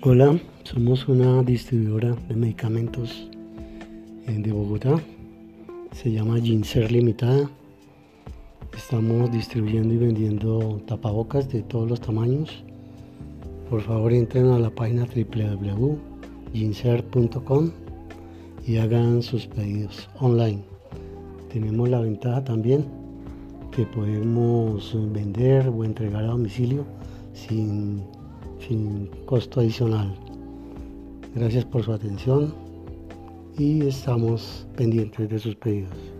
Hola, somos una distribuidora de medicamentos eh, de Bogotá. Se llama Ginser Limitada. Estamos distribuyendo y vendiendo tapabocas de todos los tamaños. Por favor entren a la página www.ginser.com y hagan sus pedidos online. Tenemos la ventaja también que podemos vender o entregar a domicilio sin sin costo adicional. Gracias por su atención y estamos pendientes de sus pedidos.